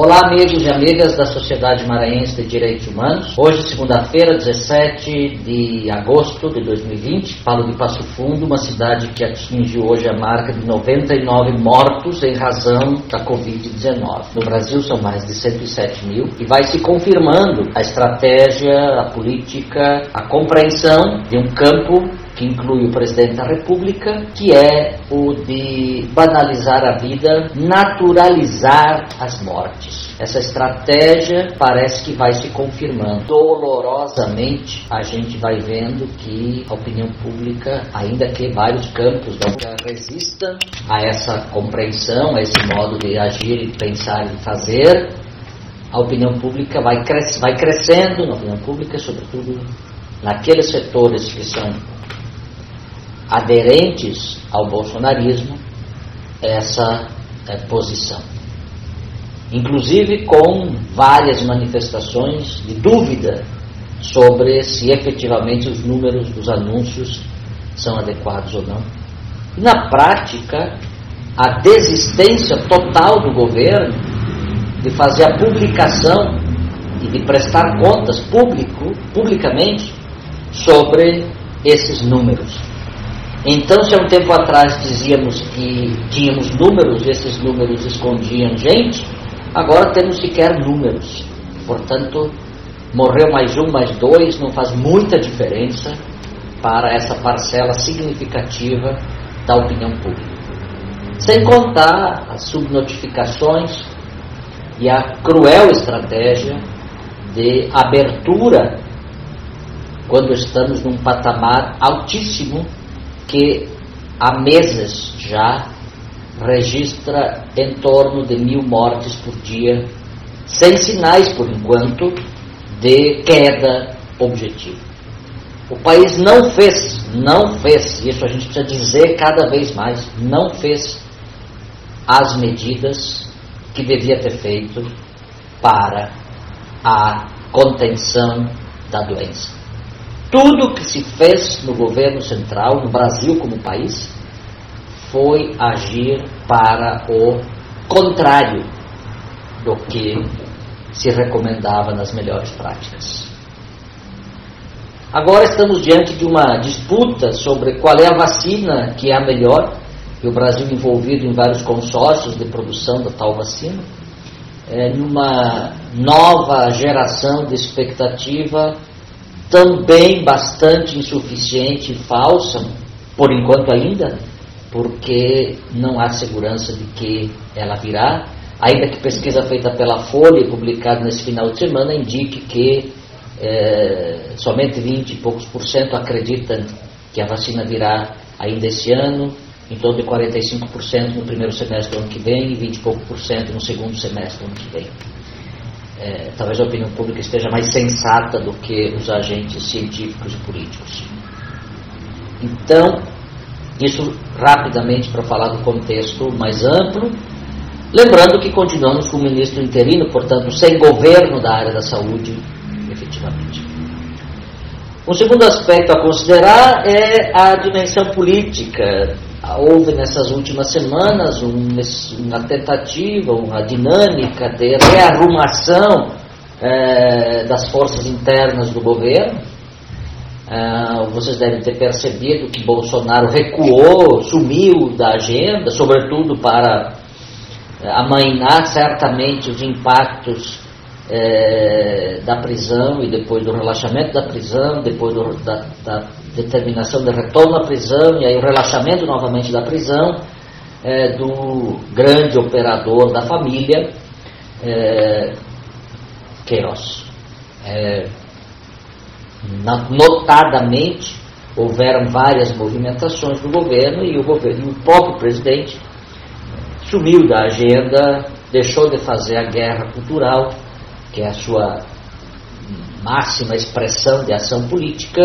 Olá, amigos e amigas da Sociedade Maranhense de Direitos Humanos. Hoje, segunda-feira, 17 de agosto de 2020, falo de Passo Fundo, uma cidade que atingiu hoje a marca de 99 mortos em razão da Covid-19. No Brasil, são mais de 107 mil e vai se confirmando a estratégia, a política, a compreensão de um campo que inclui o presidente da República, que é o de banalizar a vida, naturalizar as mortes. Essa estratégia parece que vai se confirmando. Dolorosamente, a gente vai vendo que a opinião pública, ainda que vários campos da resistam a essa compreensão, a esse modo de agir e pensar e fazer, a opinião pública vai, cres vai crescendo na opinião pública, sobretudo naqueles setores que são aderentes ao bolsonarismo essa é, posição. Inclusive com várias manifestações de dúvida sobre se efetivamente os números dos anúncios são adequados ou não. E na prática, a desistência total do governo de fazer a publicação e de prestar contas público, publicamente sobre esses números. Então, se há um tempo atrás dizíamos que tínhamos números esses números escondiam gente, agora temos sequer números. Portanto, morreu mais um, mais dois, não faz muita diferença para essa parcela significativa da opinião pública. Sem contar as subnotificações e a cruel estratégia de abertura quando estamos num patamar altíssimo que há meses já registra em torno de mil mortes por dia, sem sinais, por enquanto, de queda objetiva. O país não fez, não fez, isso a gente precisa dizer cada vez mais, não fez as medidas que devia ter feito para a contenção da doença. Tudo que se fez no governo central, no Brasil como país, foi agir para o contrário do que se recomendava nas melhores práticas. Agora estamos diante de uma disputa sobre qual é a vacina que é a melhor, e o Brasil envolvido em vários consórcios de produção da tal vacina, é, numa nova geração de expectativa também bastante insuficiente e falsa, por enquanto ainda, porque não há segurança de que ela virá, ainda que pesquisa feita pela Folha, publicada nesse final de semana, indique que é, somente 20 e poucos por cento acreditam que a vacina virá ainda esse ano, em torno de 45% no primeiro semestre do ano que vem e 20 e pouco por cento no segundo semestre do ano que vem é, talvez a opinião pública esteja mais sensata do que os agentes científicos e políticos. Então, isso rapidamente para falar do contexto mais amplo, lembrando que continuamos com o ministro interino, portanto, sem governo da área da saúde, efetivamente. Um segundo aspecto a considerar é a dimensão política houve nessas últimas semanas um, uma tentativa, uma dinâmica de rearrumação é, das forças internas do governo. É, vocês devem ter percebido que Bolsonaro recuou, sumiu da agenda, sobretudo para é, amainar certamente os impactos é, da prisão e depois do relaxamento da prisão, depois do, da, da, determinação de retorno à prisão e aí o relaxamento novamente da prisão é, do grande operador da família, é, Queiroz. É, notadamente, houveram várias movimentações do governo e o, governo, e o próprio presidente sumiu da agenda, deixou de fazer a guerra cultural que é a sua máxima expressão de ação política,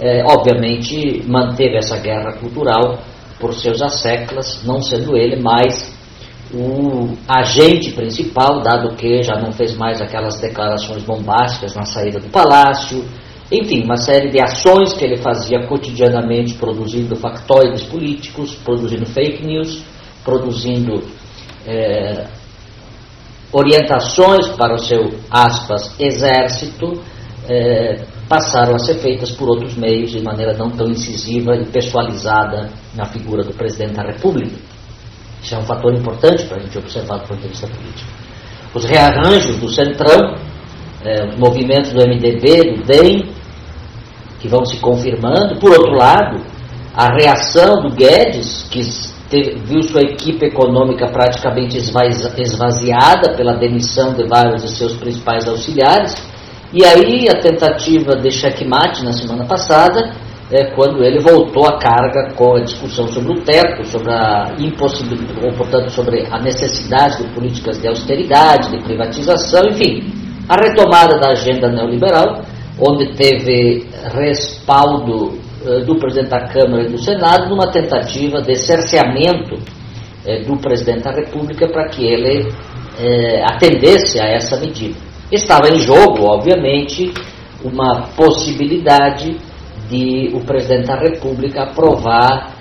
é, obviamente manteve essa guerra cultural por seus asseclas, não sendo ele mais o agente principal, dado que já não fez mais aquelas declarações bombásticas na saída do palácio, enfim, uma série de ações que ele fazia cotidianamente, produzindo factóides políticos, produzindo fake news, produzindo é, orientações para o seu, aspas, exército eh, passaram a ser feitas por outros meios de maneira não tão incisiva e pessoalizada na figura do presidente da República. Isso é um fator importante para a gente observar do ponto de vista político. Os rearranjos do Centrão, eh, os movimentos do MDB, do DEM, que vão se confirmando. Por outro lado, a reação do Guedes, que teve, viu sua equipe econômica praticamente esvaziada pela demissão de vários de seus principais auxiliares, e aí a tentativa de checkmate na semana passada, é quando ele voltou à carga com a discussão sobre o teto, sobre a impossibilidade, ou portanto sobre a necessidade de políticas de austeridade, de privatização, enfim, a retomada da agenda neoliberal, onde teve respaldo eh, do presidente da Câmara e do Senado numa tentativa de cerceamento eh, do presidente da República para que ele eh, atendesse a essa medida. Estava em jogo, obviamente, uma possibilidade de o presidente da República aprovar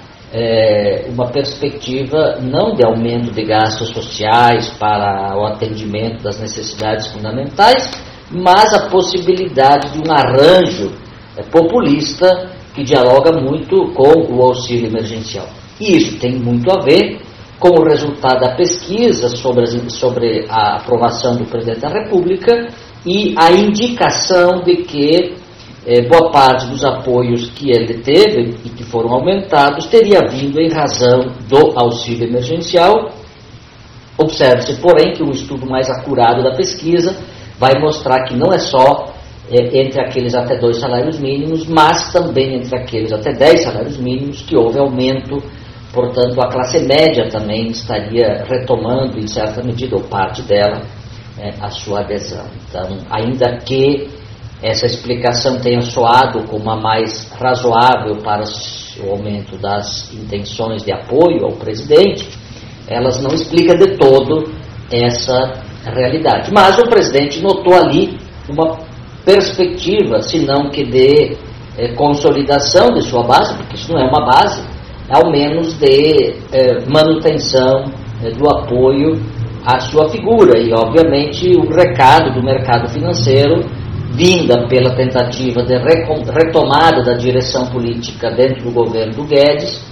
uma perspectiva não de aumento de gastos sociais para o atendimento das necessidades fundamentais, mas a possibilidade de um arranjo populista que dialoga muito com o auxílio emergencial. E isso tem muito a ver com o resultado da pesquisa sobre, sobre a aprovação do presidente da República e a indicação de que eh, boa parte dos apoios que ele teve e que foram aumentados teria vindo em razão do auxílio emergencial. Observe-se, porém, que um estudo mais acurado da pesquisa vai mostrar que não é só é, entre aqueles até dois salários mínimos, mas também entre aqueles até dez salários mínimos, que houve aumento, portanto, a classe média também estaria retomando, em certa medida, ou parte dela, é, a sua adesão. Então, ainda que essa explicação tenha soado como a mais razoável para o aumento das intenções de apoio ao presidente, elas não explica de todo essa realidade. Mas o presidente notou ali uma perspectiva, se não que de é, consolidação de sua base, porque isso não é uma base, ao menos de é, manutenção é, do apoio à sua figura. E, obviamente, o recado do mercado financeiro, vinda pela tentativa de retomada da direção política dentro do governo do Guedes,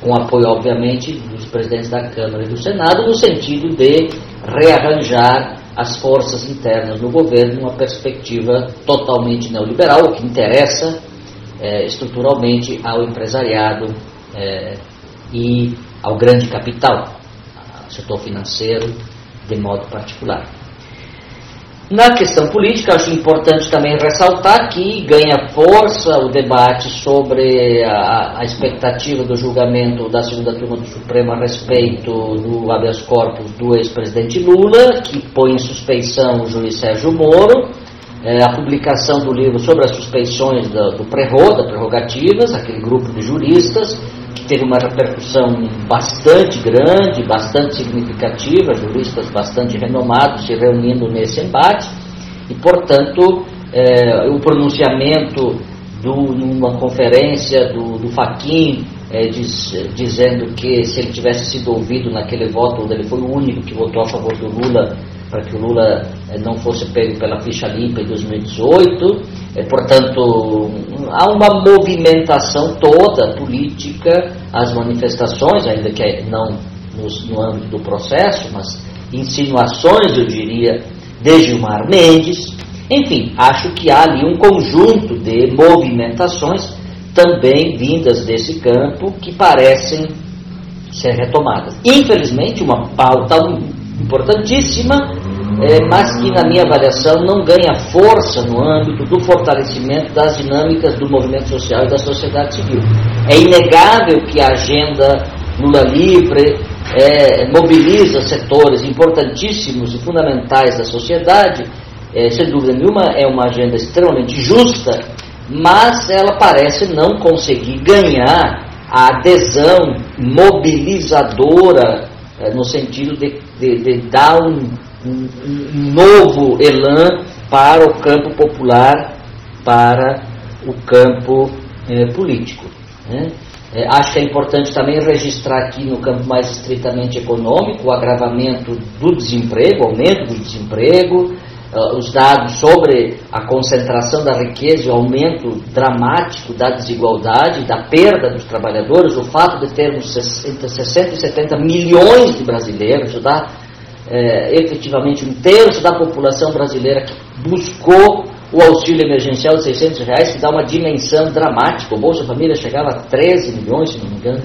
com apoio, obviamente, dos presidentes da Câmara e do Senado, no sentido de rearranjar as forças internas no governo numa perspectiva totalmente neoliberal, o que interessa é, estruturalmente ao empresariado é, e ao grande capital, setor financeiro de modo particular. Na questão política, acho importante também ressaltar que ganha força o debate sobre a, a, expectativa do julgamento da segunda turma do Supremo a respeito do habeas corpus do ex-presidente Lula, que põe em suspeição o juiz Sérgio Moro, é, a publicação do livro sobre as suspeições do, do Prerro, da Prerrogativas, aquele grupo de juristas, que teve uma repercussão bastante grande, bastante significativa, juristas bastante renomados se reunindo nesse embate, e, portanto, é, o pronunciamento do, numa conferência do, do é, diz, dizendo que se ele tivesse sido ouvido naquele voto, onde ele foi o único que votou a favor do Lula, para que o Lula é, não fosse pego pela ficha limpa em 2018, é, portanto, há uma movimentação toda política, as manifestações, ainda que não no, no âmbito do processo, mas insinuações, eu diria, de Gilmar Mendes. Enfim, acho que há ali um conjunto de movimentações também vindas desse campo que parecem ser retomadas. Infelizmente, uma pauta importantíssima é, mas que, na minha avaliação, não ganha força no âmbito do fortalecimento das dinâmicas do movimento social e da sociedade civil. É inegável que a agenda Lula Livre é, mobiliza setores importantíssimos e fundamentais da sociedade, é, sem dúvida nenhuma, é uma agenda extremamente justa, mas ela parece não conseguir ganhar a adesão mobilizadora é, no sentido de, de, de dar um um, novo elan para o campo popular, para o campo eh, político. Né? É, acho que é importante também registrar aqui no campo mais estritamente econômico o agravamento do desemprego, aumento do desemprego, uh, os dados sobre a concentração da riqueza e o aumento dramático da desigualdade, da perda dos trabalhadores, o fato de termos entre 60 e 70 milhões de brasileiros, dá é, efetivamente um terço da população brasileira que buscou o auxílio emergencial de 600 reais, que dá uma dimensão dramática. O Bolsa Família chegava a 13 milhões, se não me engano,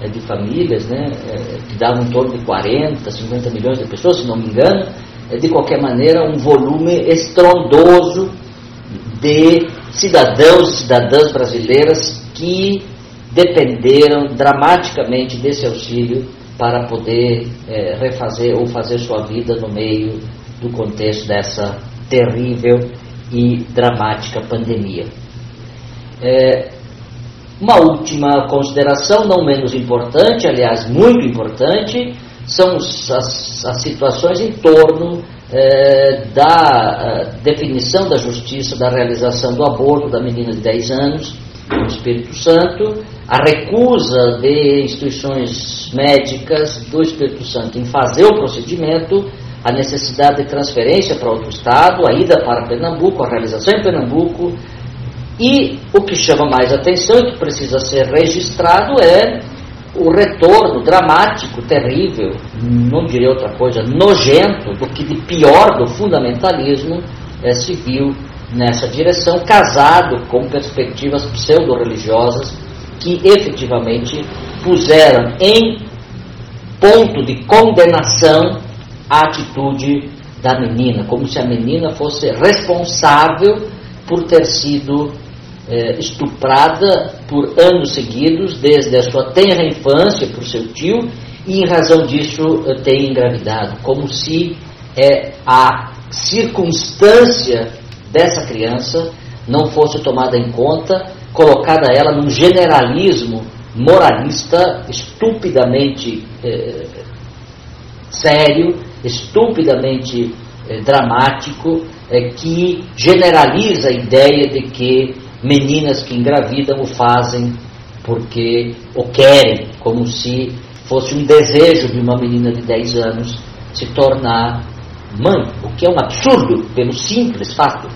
é, de famílias, né, é, que davam em torno de 40, 50 milhões de pessoas, se não me engano. É, de qualquer maneira, um volume estrondoso de cidadãos e cidadãs brasileiras que dependeram dramaticamente desse auxílio para poder é, refazer ou fazer sua vida no meio do contexto dessa terrível e dramática pandemia. É, uma última consideração, não menos importante, aliás, muito importante, são as, as situações em torno é, da definição da justiça da realização do aborto da menina de 10 anos no Espírito Santo, a recusa de instituições médicas do Espírito Santo em fazer o procedimento a necessidade de transferência para outro estado, a ida para Pernambuco, a realização em Pernambuco. E o que chama mais atenção e que precisa ser registrado é o retorno dramático, terrível, não diria outra coisa, nojento, do que de pior do fundamentalismo é, viu nessa direção, casado com perspectivas pseudo-religiosas que efetivamente puseram em ponto de condenação a atitude da menina, como se a menina fosse responsável por ter sido é, estuprada por anos seguidos, desde a sua tenra infância por seu tio, e em razão disso eh, ter engravidado, como se é, a circunstância dessa criança não fosse tomada em conta, colocada ela num generalismo moralista estupidamente é, sério estupidamente eh, dramático eh, que generaliza a ideia de que meninas que engravidam o fazem porque o querem, como se fosse um desejo de uma menina de 10 anos se tornar mãe, o que é um absurdo pelo simples fato.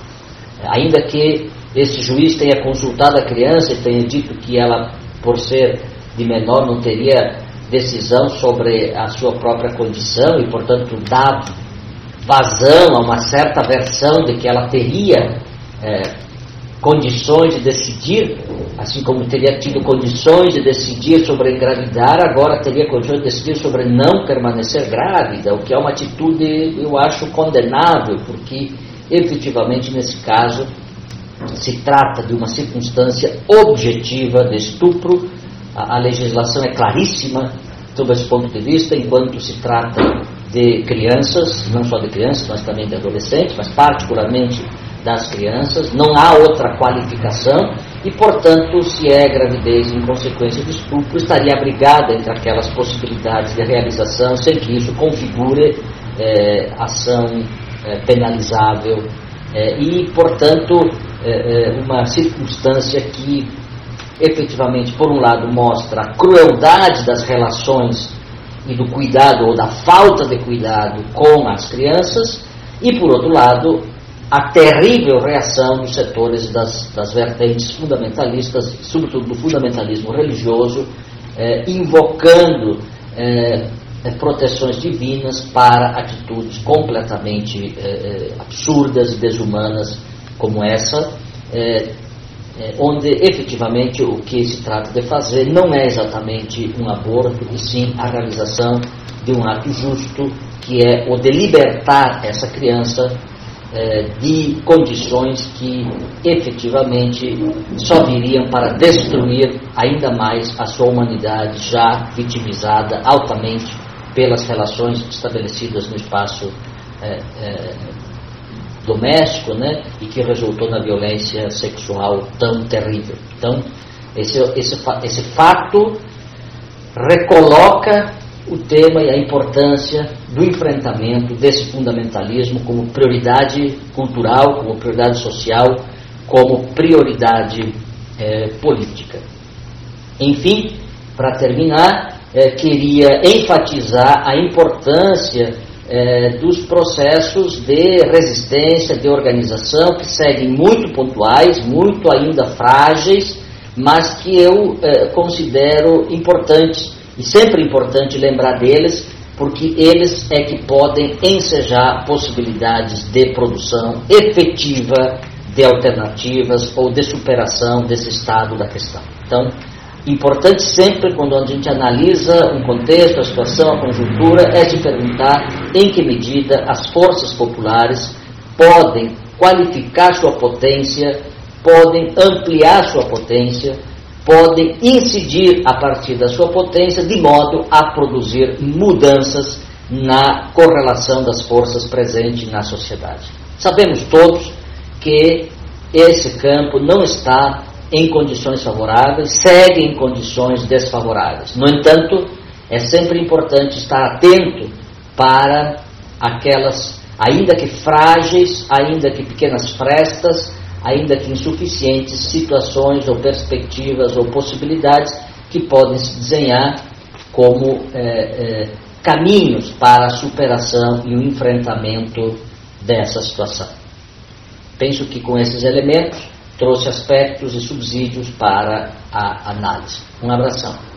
Ainda que esse juiz tenha consultado a criança e tenha dito que ela, por ser de menor, não teria decisão sobre a sua própria condição e, portanto, dá vazão a uma certa versão de que ela teria é, condições de decidir, assim como teria tido condições de decidir sobre engravidar, agora teria condições de decidir sobre não permanecer grávida, o que é uma atitude, eu acho, condenável, porque efetivamente nesse caso se trata de uma circunstância objetiva de estupro. A, a legislação é claríssima sob esse ponto de vista, enquanto se trata de crianças, não só de crianças, mas também de adolescentes, mas particularmente das crianças, não há outra qualificação e, portanto, se é gravidez em consequência de estupro, estaria abrigada entre aquelas possibilidades de realização sem que isso configure é, ação é, penalizável é, e, portanto, uma circunstância que efetivamente, por um lado, mostra a crueldade das relações e do cuidado ou da falta de cuidado com as crianças, e por outro lado, a terrível reação dos setores das, das vertentes fundamentalistas, sobretudo do fundamentalismo religioso, eh, invocando eh, proteções divinas para atitudes completamente eh, absurdas e desumanas como essa, é, onde efetivamente o que se trata de fazer não é exatamente um aborto, e sim a realização de um ato justo, que é o de libertar essa criança de condições que efetivamente só viriam para destruir ainda mais a sua humanidade já vitimizada altamente pelas relações estabelecidas no espaço é, é, doméstico, né, e que resultou na violência sexual tão terrível. Então, esse, esse, esse fato recoloca o tema e a importância do enfrentamento desse fundamentalismo como prioridade cultural, como prioridade social, como prioridade, eh, política. Enfim, para terminar, eh, queria enfatizar a importância eh, dos processos de resistência, de organização, que seguem muito pontuais, muito ainda frágeis, mas que eu considero importantes, e sempre importante lembrar deles, porque eles é que podem ensejar possibilidades de produção efetiva de alternativas ou de superação desse estado da questão. Então, importante sempre quando a gente analisa um contexto, a situação, a conjuntura, é se perguntar em que medida as forças populares podem qualificar sua potência, podem ampliar sua potência, podem incidir a partir da sua potência de modo a produzir mudanças na correlação das forças presentes na sociedade. Sabemos todos que esse campo não está em condições favoráveis, segue em condições desfavoráveis. No entanto, é sempre importante estar atento para aquelas, ainda que frágeis, ainda que pequenas frestas, ainda que insuficientes, situações ou perspectivas ou possibilidades que podem se desenhar como é, é, caminhos para a superação e o enfrentamento dessa situação. Penso que com esses elementos trouxe aspectos e subsídios para a análise. Um abração.